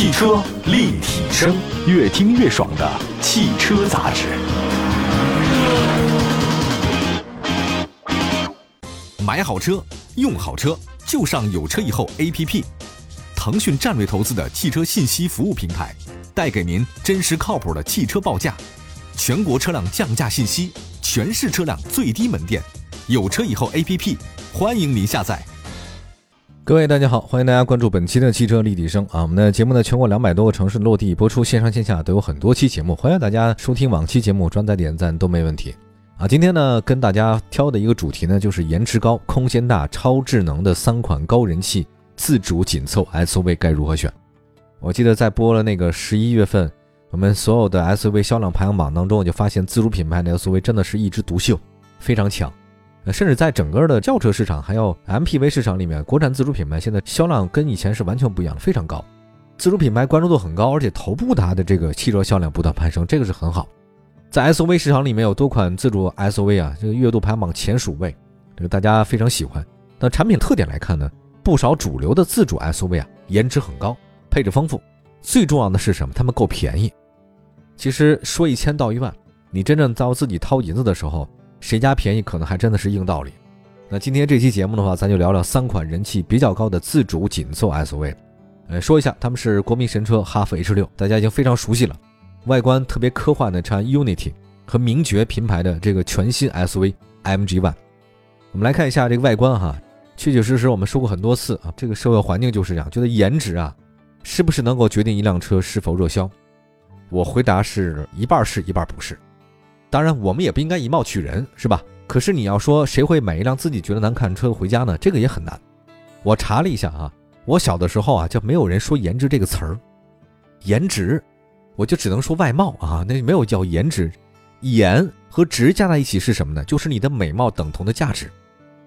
汽车立体声，越听越爽的汽车杂志。买好车，用好车，就上有车以后 APP。腾讯战略投资的汽车信息服务平台，带给您真实靠谱的汽车报价，全国车辆降价信息，全市车辆最低门店。有车以后 APP，欢迎您下载。各位大家好，欢迎大家关注本期的汽车立体声啊！我们的节目呢，全国两百多个城市落地播出，线上线下都有很多期节目，欢迎大家收听往期节目，转载点赞都没问题啊！今天呢，跟大家挑的一个主题呢，就是颜值高、空间大、超智能的三款高人气自主紧凑 SUV 该如何选？我记得在播了那个十一月份我们所有的 SUV 销量排行榜当中，我就发现自主品牌的 SUV 真的是一枝独秀，非常强。甚至在整个的轿车市场还有 MPV 市场里面，国产自主品牌现在销量跟以前是完全不一样的，非常高。自主品牌关注度很高，而且头部它的这个汽车销量不断攀升，这个是很好。在 SUV 市场里面有多款自主 SUV 啊，这个月度排行榜前数位，这个大家非常喜欢。那产品特点来看呢，不少主流的自主 SUV 啊，颜值很高，配置丰富，最重要的是什么？它们够便宜。其实说一千道一万，你真正到自己掏银子的时候。谁家便宜，可能还真的是硬道理。那今天这期节目的话，咱就聊聊三款人气比较高的自主紧凑 SUV。呃，说一下，他们是国民神车哈弗 H 六，大家已经非常熟悉了。外观特别科幻的长安 Unity 和名爵品牌的这个全新 SUV MG One。我们来看一下这个外观哈，确确实实我们说过很多次啊，这个社会环境就是这样，觉得颜值啊，是不是能够决定一辆车是否热销？我回答是一半是一半不是。当然，我们也不应该以貌取人，是吧？可是你要说谁会买一辆自己觉得难看的车回家呢？这个也很难。我查了一下啊，我小的时候啊，就没有人说颜值这个词儿，颜值，我就只能说外貌啊，那没有叫颜值。颜和值加在一起是什么呢？就是你的美貌等同的价值。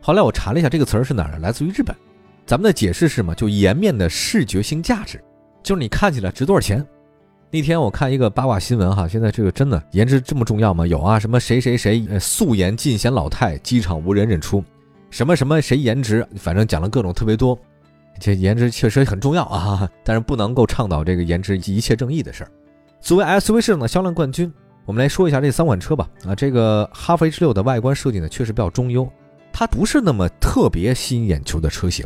后来我查了一下这个词儿是哪儿，来自于日本。咱们的解释是什么？就颜面的视觉性价值，就是你看起来值多少钱。那天我看一个八卦新闻哈，现在这个真的颜值这么重要吗？有啊，什么谁谁谁素颜尽显老态，机场无人认出，什么什么谁颜值，反正讲了各种特别多。这颜值确实很重要啊，但是不能够倡导这个颜值一切正义的事儿。作为 SUV 市场的销量冠军，我们来说一下这三款车吧。啊，这个哈弗 H 六的外观设计呢，确实比较中庸，它不是那么特别吸引眼球的车型，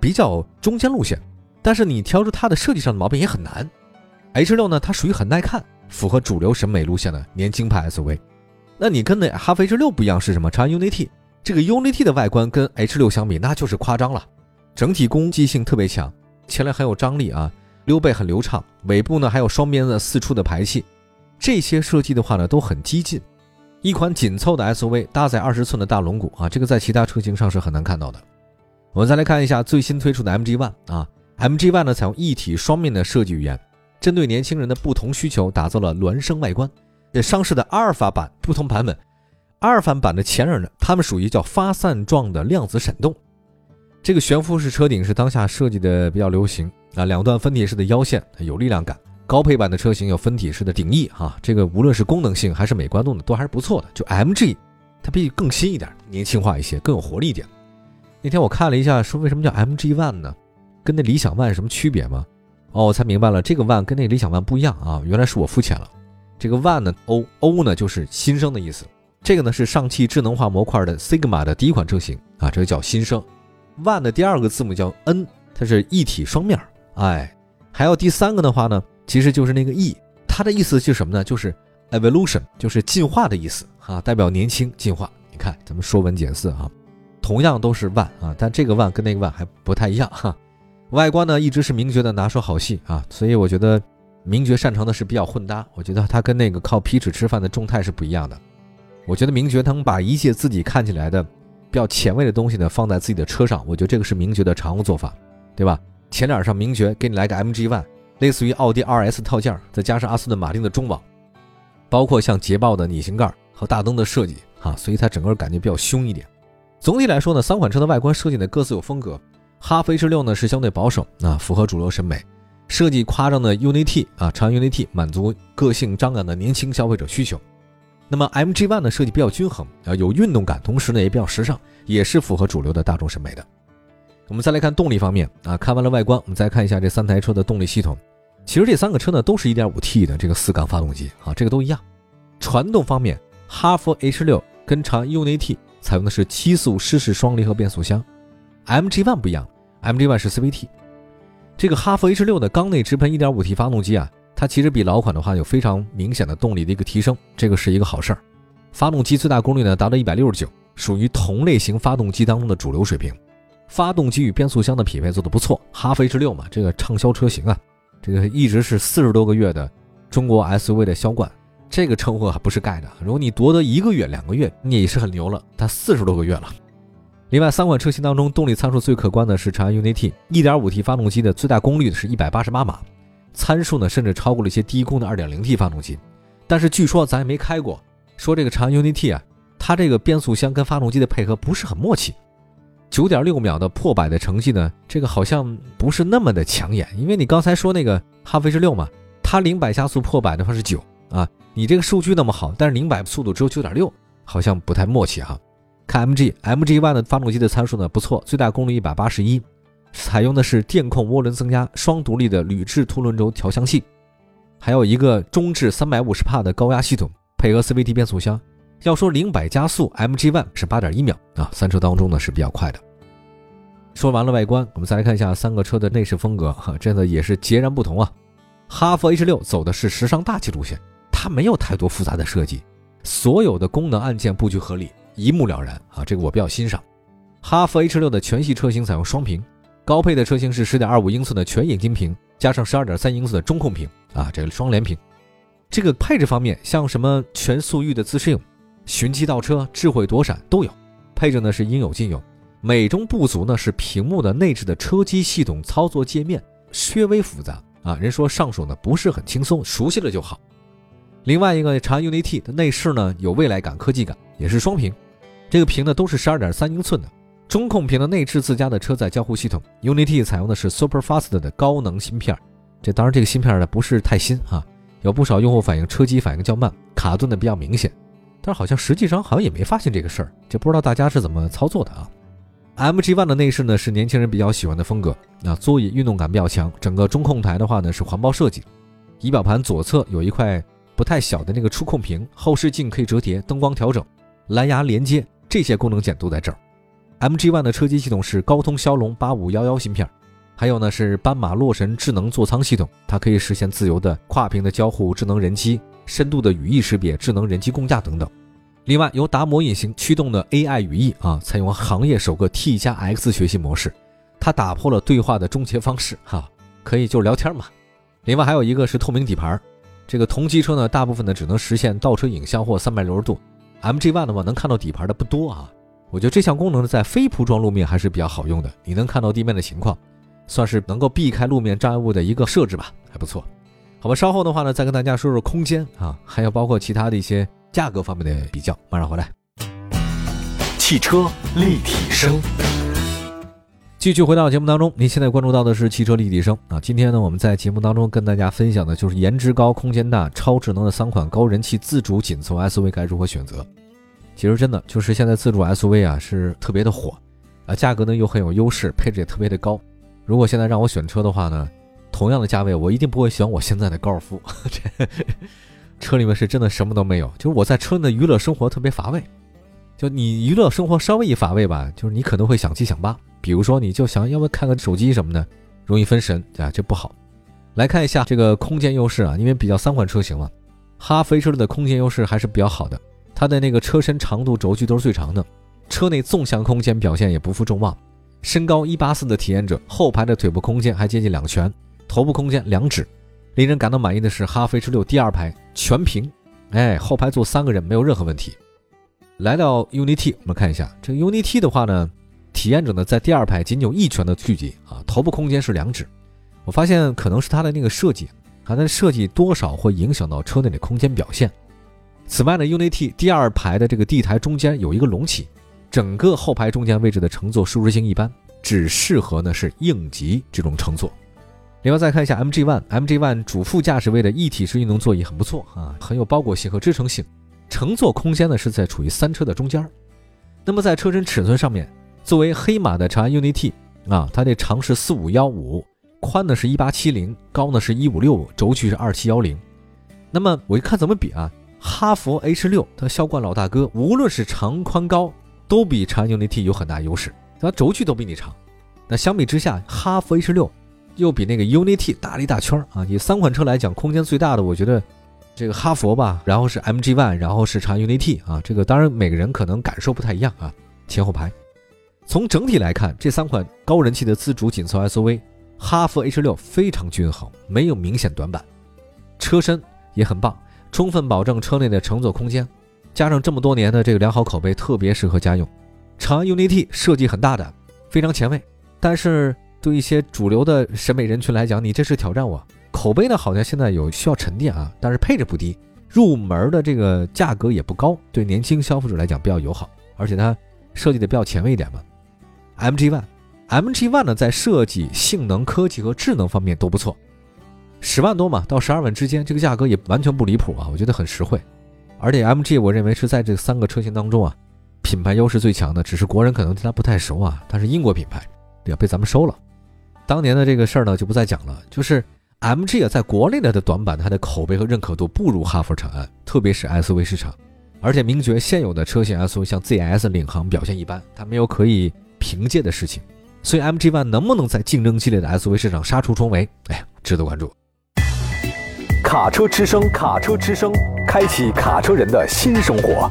比较中间路线。但是你挑出它的设计上的毛病也很难。H 六呢，它属于很耐看，符合主流审美路线的年轻派 SUV。那你跟那哈弗 H 六不一样是什么？长安 UNI-T 这个 UNI-T 的外观跟 H 六相比，那就是夸张了。整体攻击性特别强，前脸很有张力啊，溜背很流畅，尾部呢还有双边的四出的排气，这些设计的话呢都很激进。一款紧凑的 SUV 搭载二十寸的大轮毂啊，这个在其他车型上是很难看到的。我们再来看一下最新推出的 MG One 啊，MG One 呢采用一体双面的设计语言。针对年轻人的不同需求，打造了孪生外观。这上市的阿尔法版不同版本，阿尔法版的前脸呢，它们属于叫发散状的量子闪动。这个悬浮式车顶是当下设计的比较流行啊，两段分体式的腰线有力量感。高配版的车型有分体式的顶翼哈，这个无论是功能性还是美观度呢，都还是不错的。就 MG，它比更新一点，年轻化一些，更有活力一点。那天我看了一下，说为什么叫 MG One 呢？跟那理想 ONE 什么区别吗？哦，我才明白了，这个 One 跟那个理想 ONE 不一样啊！原来是我肤浅了。这个 One 呢，O O 呢就是新生的意思。这个呢是上汽智能化模块的 Sigma 的第一款车型啊，这个叫新生。One 的第二个字母叫 N，它是一体双面。哎，还有第三个的话呢，其实就是那个 E，它的意思是什么呢？就是 Evolution，就是进化的意思啊，代表年轻进化。你看，咱们说文解字啊，同样都是 One 啊，但这个 One 跟那个 One 还不太一样哈。外观呢一直是名爵的拿手好戏啊，所以我觉得名爵擅长的是比较混搭。我觉得他跟那个靠皮尺吃饭的众泰是不一样的。我觉得名爵他们把一切自己看起来的比较前卫的东西呢放在自己的车上，我觉得这个是名爵的常用做法，对吧？前脸上名爵给你来个 MG One，类似于奥迪 RS 套件，再加上阿斯顿马丁的中网，包括像捷豹的拟型盖和大灯的设计哈，所以它整个感觉比较凶一点。总体来说呢，三款车的外观设计呢各自有风格。哈弗 H 六呢是相对保守啊，符合主流审美，设计夸张的 UNI-T 啊，长 UNI-T 满足个性张扬的年轻消费者需求。那么 MG One 的设计比较均衡啊，有运动感，同时呢也比较时尚，也是符合主流的大众审美的。我们再来看动力方面啊，看完了外观，我们再看一下这三台车的动力系统。其实这三个车呢都是 1.5T 的这个四缸发动机啊，这个都一样。传动方面，哈弗 H 六跟长 UNI-T 采用的是七速湿式双离合变速箱，MG ONE 不一样，MG ONE 是 CVT。这个哈弗 H 六的缸内直喷 1.5T 发动机啊，它其实比老款的话有非常明显的动力的一个提升，这个是一个好事儿。发动机最大功率呢达到169，属于同类型发动机当中的主流水平。发动机与变速箱的匹配做得不错，哈弗 H 六嘛，这个畅销车型啊，这个一直是四十多个月的中国 SUV 的销冠。这个称呼还不是盖的，如果你夺得一个月、两个月，你也是很牛了。它四十多个月了。另外，三款车型当中，动力参数最可观的是长安 UNI-T 1.5T 发动机的最大功率是188马，参数呢甚至超过了一些低功的 2.0T 发动机。但是据说咱也没开过，说这个长安 UNI-T 啊，它这个变速箱跟发动机的配合不是很默契。9.6秒的破百的成绩呢，这个好像不是那么的抢眼，因为你刚才说那个哈弗 H 六嘛，它零百加速破百的话是九啊。你这个数据那么好，但是零百速度只有九点六，好像不太默契哈。看 MG，MG ONE 的发动机的参数呢不错，最大功率一百八十一，采用的是电控涡轮增压双独立的铝制凸轮轴调香器，还有一个中置三百五十帕的高压系统，配合 CVT 变速箱。要说零百加速，MG ONE 是八点一秒啊，三车当中呢是比较快的。说完了外观，我们再来看一下三个车的内饰风格，哈，真的也是截然不同啊。哈弗 H 六走的是时尚大气路线。它没有太多复杂的设计，所有的功能按键布局合理，一目了然啊！这个我比较欣赏。哈弗 H 六的全系车型采用双屏，高配的车型是十点二五英寸的全液晶屏，加上十二点三英寸的中控屏啊，这个双联屏。这个配置方面，像什么全速域的自适应、循迹倒车、智慧躲闪都有，配置呢是应有尽有。美中不足呢是屏幕的内置的车机系统操作界面略微复杂啊，人说上手呢不是很轻松，熟悉了就好。另外一个长安 UNI-T 的内饰呢，有未来感、科技感，也是双屏。这个屏呢都是十二点三英寸的中控屏的内置自家的车载交互系统。Unity，采用的是 Super Fast 的高能芯片，这当然这个芯片呢不是太新啊，有不少用户反映车机反应较慢，卡顿的比较明显。但是好像实际上好像也没发现这个事儿，就不知道大家是怎么操作的啊。MG ONE 的内饰呢是年轻人比较喜欢的风格，那座椅运动感比较强，整个中控台的话呢是环抱设计，仪表盘左侧有一块。不太小的那个触控屏，后视镜可以折叠，灯光调整，蓝牙连接，这些功能键都在这儿。MG ONE 的车机系统是高通骁龙八五幺幺芯片，还有呢是斑马洛神智能座舱系统，它可以实现自由的跨屏的交互、智能人机、深度的语义识别、智能人机共驾等等。另外，由达摩引擎驱动的 AI 语义啊，采用行业首个 T 加 X 学习模式，它打破了对话的终结方式哈，可以就聊天嘛。另外还有一个是透明底盘。这个同级车呢，大部分呢只能实现倒车影像或三百六十度，MG ONE 的话能看到底盘的不多啊。我觉得这项功能呢，在非铺装路面还是比较好用的，你能看到地面的情况，算是能够避开路面障碍物的一个设置吧，还不错。好吧，稍后的话呢，再跟大家说说空间啊，还有包括其他的一些价格方面的比较，马上回来。汽车立体声。继续回到节目当中，您现在关注到的是汽车立体声啊。今天呢，我们在节目当中跟大家分享的就是颜值高、空间大、超智能的三款高人气自主紧凑 SUV 该如何选择？其实真的就是现在自主 SUV 啊是特别的火啊，价格呢又很有优势，配置也特别的高。如果现在让我选车的话呢，同样的价位，我一定不会选我现在的高尔夫。这 车里面是真的什么都没有，就是我在车内的娱乐生活特别乏味。就你娱乐生活稍微一乏味吧，就是你可能会想七想八。比如说，你就想要不要看个手机什么的，容易分神啊，这不好。来看一下这个空间优势啊，因为比较三款车型嘛，哈弗 H 六的空间优势还是比较好的，它的那个车身长度轴距都是最长的，车内纵向空间表现也不负众望。身高一八四的体验者，后排的腿部空间还接近两拳，头部空间两指。令人感到满意的是哈弗 H 六第二排全屏，哎，后排坐三个人没有任何问题。来到 UNI-T，我们看一下这个 UNI-T 的话呢。体验者呢，在第二排仅有一拳的距离啊，头部空间是两指。我发现可能是它的那个设计，它的设计多少会影响到车内的空间表现。此外呢，UNI-T 第二排的这个地台中间有一个隆起，整个后排中间位置的乘坐舒适性一般，只适合呢是应急这种乘坐。另外再看一下 MG ONE，MG ONE 主副驾驶位的一体式运动座椅很不错啊，很有包裹性和支撑性，乘坐空间呢是在处于三车的中间。那么在车身尺寸上面。作为黑马的长安 UNI-T 啊，它这长是四五幺五，宽呢是一八七零，高呢是一五六，轴距是二七幺零。那么我一看怎么比啊？哈佛 H 六它销冠老大哥，无论是长宽高都比长安 UNI-T 有很大优势，它轴距都比你长。那相比之下，哈弗 H 六又比那个 UNI-T 大了一大圈啊！以三款车来讲，空间最大的，我觉得这个哈佛吧，然后是 MG ONE，然后是长安 UNI-T 啊。这个当然每个人可能感受不太一样啊，前后排。从整体来看，这三款高人气的自主紧凑 SUV，哈弗 H 六非常均衡，没有明显短板，车身也很棒，充分保证车内的乘坐空间，加上这么多年的这个良好口碑，特别适合家用。长安 UNI-T 设计很大胆，非常前卫。但是对一些主流的审美人群来讲，你这是挑战我口碑呢？好像现在有需要沉淀啊，但是配置不低，入门的这个价格也不高，对年轻消费者来讲比较友好，而且它设计的比较前卫一点嘛。MG ONE，MG ONE 呢在设计、性能、科技和智能方面都不错，十万多嘛到十二万之间，这个价格也完全不离谱啊，我觉得很实惠。而且 MG 我认为是在这三个车型当中啊，品牌优势最强的，只是国人可能对它不太熟啊，它是英国品牌。要被咱们收了，当年的这个事儿呢就不再讲了。就是 MG 啊，在国内的的短板，它的口碑和认可度不如哈弗长安，特别是 SUV 市场。而且名爵现有的车型 SUV 像 ZS 领航表现一般，它没有可以凭借的事情。所以 MG ONE 能不能在竞争激烈的 SUV 市场杀出重围？哎呀，值得关注。卡车之声，卡车之声，开启卡车人的新生活。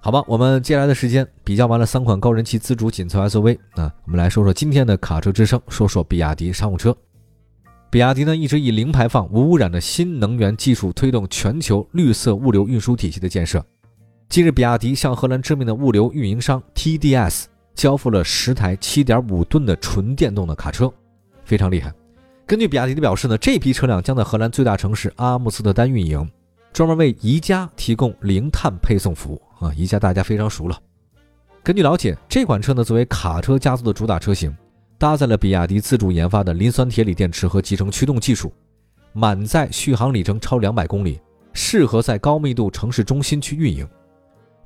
好吧，我们接下来的时间比较完了三款高人气自主紧凑 SUV 啊，我们来说说今天的卡车之声，说说比亚迪商务车。比亚迪呢一直以零排放、无污染的新能源技术推动全球绿色物流运输体系的建设。近日，比亚迪向荷兰知名的物流运营商 TDS 交付了十台7.5吨的纯电动的卡车，非常厉害。根据比亚迪的表示呢，这批车辆将在荷兰最大城市阿姆斯特丹运营，专门为宜家提供零碳配送服务。啊，宜家大家非常熟了。根据了解，这款车呢作为卡车家族的主打车型，搭载了比亚迪自主研发的磷酸铁锂电池和集成驱动技术，满载续航里程超两百公里，适合在高密度城市中心区运营。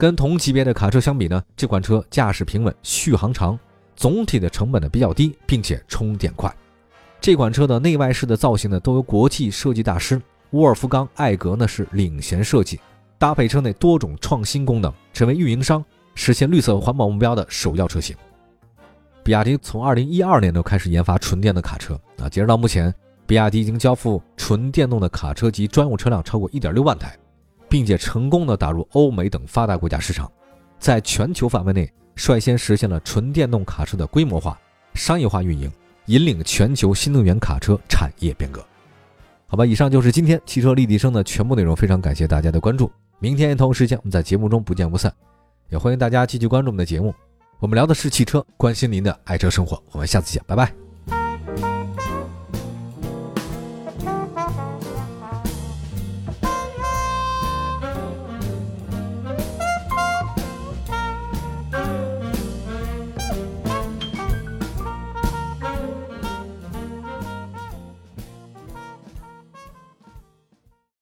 跟同级别的卡车相比呢，这款车驾驶平稳，续航长，总体的成本呢比较低，并且充电快。这款车的内外饰的造型呢都由国际设计大师沃尔夫冈·艾格呢是领衔设计。搭配车内多种创新功能，成为运营商实现绿色环保目标的首要车型。比亚迪从二零一二年就开始研发纯电的卡车啊，截止到目前，比亚迪已经交付纯电动的卡车及专用车辆超过一点六万台，并且成功的打入欧美等发达国家市场，在全球范围内率先实现了纯电动卡车的规模化、商业化运营，引领全球新能源卡车产业变革。好吧，以上就是今天汽车立体声的全部内容，非常感谢大家的关注。明天同一时间，我们在节目中不见不散。也欢迎大家继续关注我们的节目。我们聊的是汽车，关心您的爱车生活。我们下次见，拜拜。